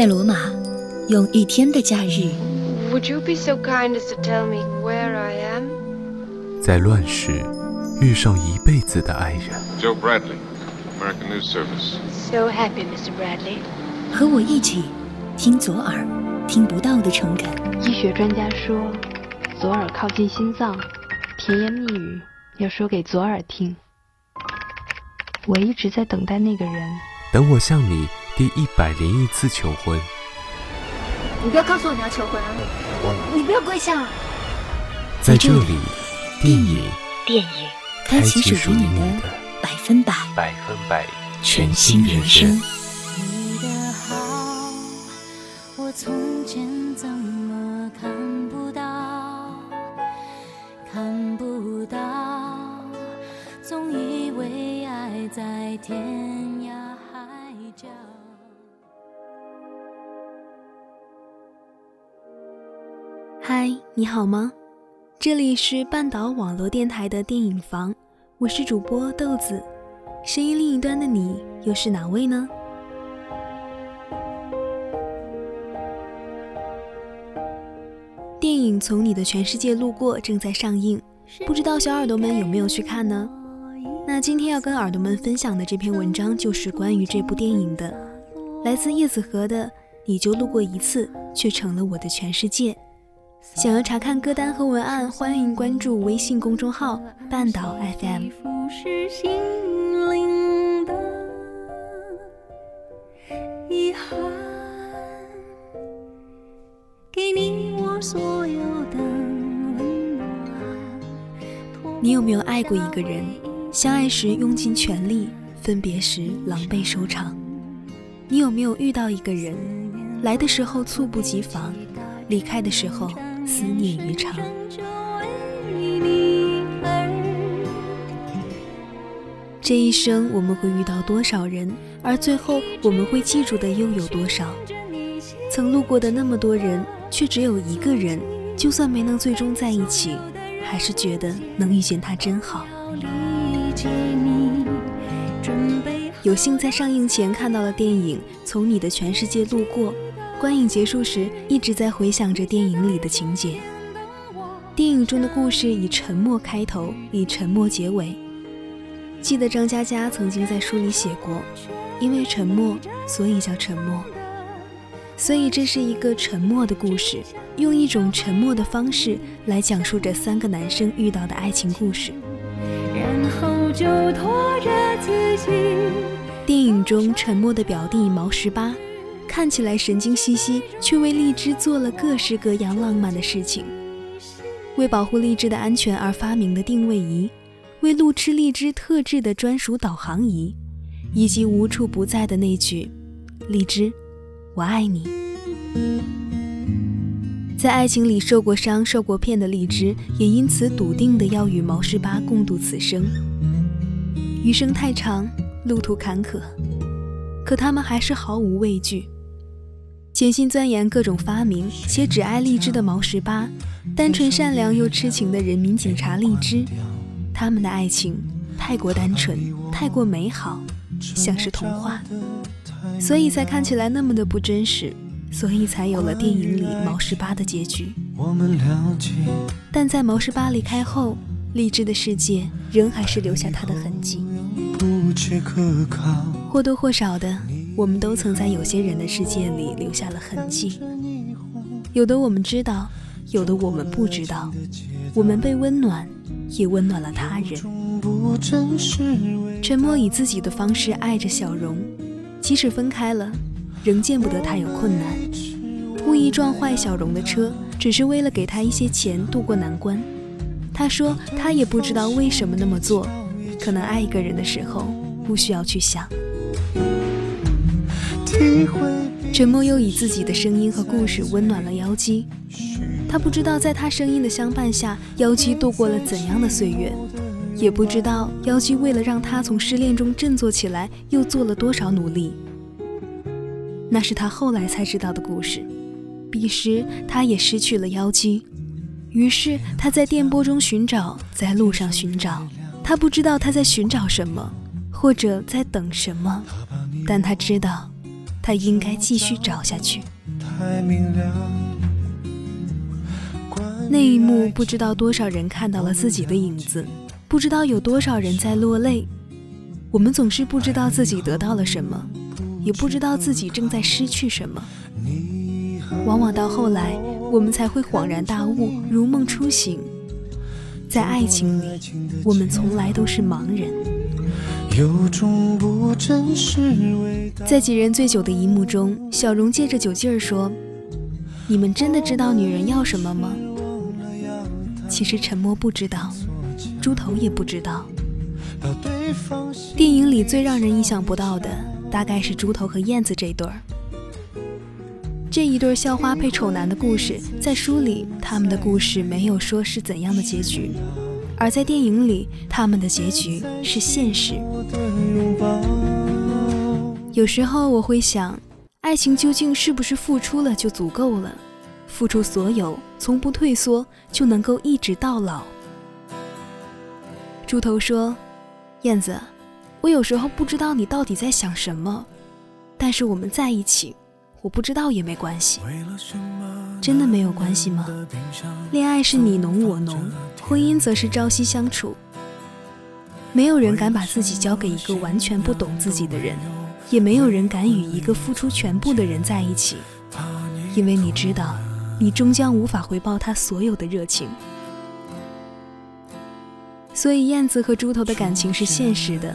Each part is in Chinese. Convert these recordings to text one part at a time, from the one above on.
在罗马，用一天的假日，Would you be so kind as to tell me where I am? 在乱世遇上一辈子的爱人。Joe Bradley, American News Service. So happy, Mr. Bradley. 和我一起听左耳听不到的诚恳。医学专家说，左耳靠近心脏，甜言蜜语要说给左耳听。我一直在等待那个人，等我向你第一百零一次求婚，你不要告诉我你要求婚啊！你不要跪下！在这里，电影电影开启属于你的百分百百分百全新人生。你的好，我从前怎么看不到？看不到，总以为爱在天涯海角。你好吗？这里是半岛网络电台的电影房，我是主播豆子。声音另一端的你又是哪位呢？电影《从你的全世界路过》正在上映，不知道小耳朵们有没有去看呢？那今天要跟耳朵们分享的这篇文章就是关于这部电影的，来自叶子河的《你就路过一次，却成了我的全世界》。想要查看歌单和文案，欢迎关注微信公众号“半岛 FM”。浮是心灵的遗憾，给你我所有的温暖。你有没有爱过一个人？相爱时用尽全力，分别时狼狈收场。你有没有遇到一个人，来的时候猝不及防，离开的时候思念于常？就为你而这一生我们会遇到多少人，而最后我们会记住的又有多少？曾路过的那么多人，却只有一个人，就算没能最终在一起，还是觉得能遇见他真。好有幸在上映前看到了电影《从你的全世界路过》，观影结束时一直在回想着电影里的情节。电影中的故事以沉默开头，以沉默结尾。记得张嘉佳曾经在书里写过：“因为沉默，所以叫沉默。”所以这是一个沉默的故事，用一种沉默的方式来讲述着三个男生遇到的爱情故事。然后就拖着自己。电影中沉默的表弟毛十八，看起来神经兮兮，却为荔枝做了各式各样浪漫的事情。为保护荔枝的安全而发明的定位仪，为路痴荔枝特制的专属导航仪，以及无处不在的那句“荔枝，我爱你”。在爱情里受过伤、受过骗的荔枝，也因此笃定的要与毛十八共度此生。余生太长，路途坎坷，可他们还是毫无畏惧，潜心钻研各种发明，且只爱荔枝的毛十八，单纯善良又痴情的人民警察荔枝，他们的爱情太过单纯，太过美好，像是童话，所以才看起来那么的不真实，所以才有了电影里毛十八的结局。但在毛十八离开后，荔枝的世界仍还是留下他的痕迹。或多或少的，我们都曾在有些人的世界里留下了痕迹。有的我们知道，有的我们不知道。我们被温暖，也温暖了他人。沉默以自己的方式爱着小荣，即使分开了，仍见不得他有困难。故意撞坏小荣的车，只是为了给他一些钱渡过难关。他说他也不知道为什么那么做，可能爱一个人的时候不需要去想。沉默又以自己的声音和故事温暖了妖姬。他不知道在他声音的相伴下，妖姬度过了怎样的岁月，也不知道妖姬为了让他从失恋中振作起来，又做了多少努力。那是他后来才知道的故事。彼时他也失去了妖姬。于是他在电波中寻找，在路上寻找。他不知道他在寻找什么，或者在等什么，但他知道，他应该继续找下去。那一幕，不知道多少人看到了自己的影子，不知道有多少人在落泪。我们总是不知道自己得到了什么，也不知道自己正在失去什么。往往到后来，我们才会恍然大悟，如梦初醒。在爱情里，我们从来都是盲人。在几人醉酒的一幕中，小荣借着酒劲儿说：“你们真的知道女人要什么吗？”其实沉默不知道，猪头也不知道。电影里最让人意想不到的，大概是猪头和燕子这对儿。这一对校花配丑男的故事，在书里他们的故事没有说是怎样的结局，而在电影里他们的结局是现实。有时候我会想，爱情究竟是不是付出了就足够了？付出所有，从不退缩，就能够一直到老？猪头说：“燕子，我有时候不知道你到底在想什么，但是我们在一起。”我不知道也没关系，真的没有关系吗？恋爱是你侬我侬，婚姻则是朝夕相处。没有人敢把自己交给一个完全不懂自己的人，也没有人敢与一个付出全部的人在一起，因为你知道，你终将无法回报他所有的热情。所以，燕子和猪头的感情是现实的，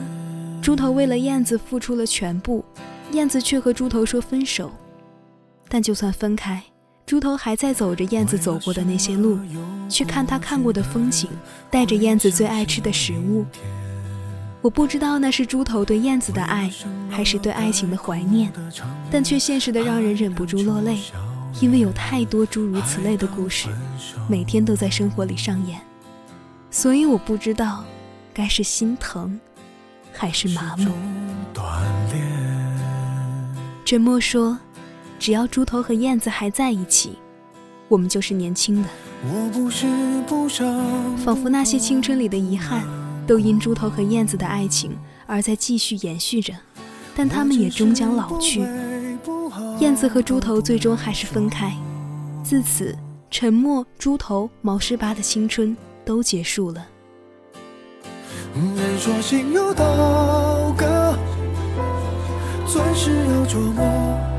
猪头为了燕子付出了全部，燕子却和猪头说分手。但就算分开，猪头还在走着燕子走过的那些路，去看他看过的风景，带着燕子最爱吃的食物。我不知道那是猪头对燕子的爱，还是对爱情的怀念，但却现实的让人忍不住落泪，因为有太多诸如此类的故事，每天都在生活里上演。所以我不知道，该是心疼，还是麻木。沉默说。只要猪头和燕子还在一起，我们就是年轻的。仿佛那些青春里的遗憾，都因猪头和燕子的爱情而在继续延续着，但他们也终将老去。燕子和猪头最终还是分开，自此，沉默、猪头、毛十八的青春都结束了。人说心有刀割，钻石要琢磨。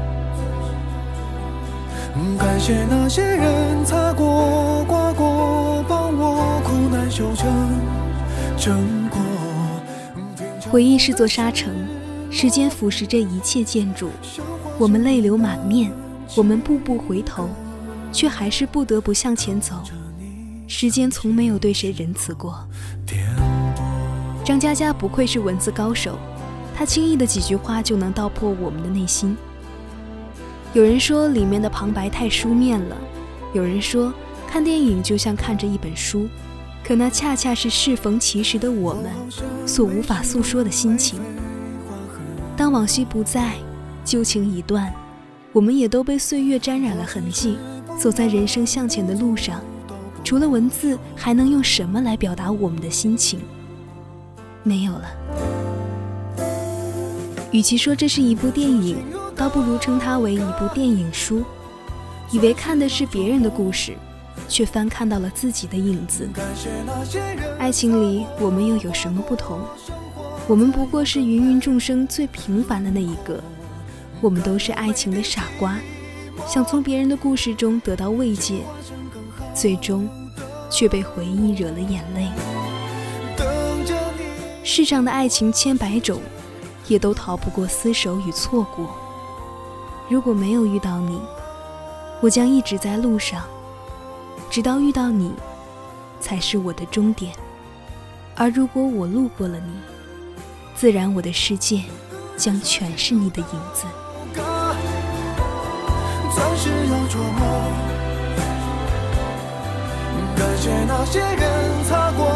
感谢那些人擦过、刮过，帮我苦难修成成果。回忆是座沙城，时间腐蚀着一切建筑。我们泪流满面，我们步步回头，却还是不得不向前走。时间从没有对谁仁慈过。张嘉佳不愧是文字高手，他轻易的几句话就能道破我们的内心。有人说里面的旁白太书面了，有人说看电影就像看着一本书，可那恰恰是适逢其时的我们所无法诉说的心情。当往昔不在，旧情已断，我们也都被岁月沾染了痕迹，走在人生向前的路上，除了文字，还能用什么来表达我们的心情？没有了。与其说这是一部电影。倒不如称它为一部电影书，以为看的是别人的故事，却翻看到了自己的影子。爱情里，我们又有什么不同？我们不过是芸芸众生最平凡的那一个。我们都是爱情的傻瓜，想从别人的故事中得到慰藉，最终却被回忆惹了眼泪。世上的爱情千百种，也都逃不过厮守与错过。如果没有遇到你，我将一直在路上，直到遇到你，才是我的终点。而如果我路过了你，自然我的世界将全是你的影子。感谢那些人擦、过，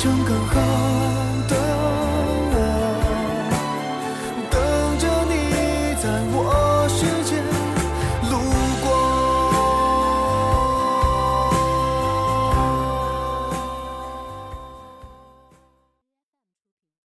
成更好。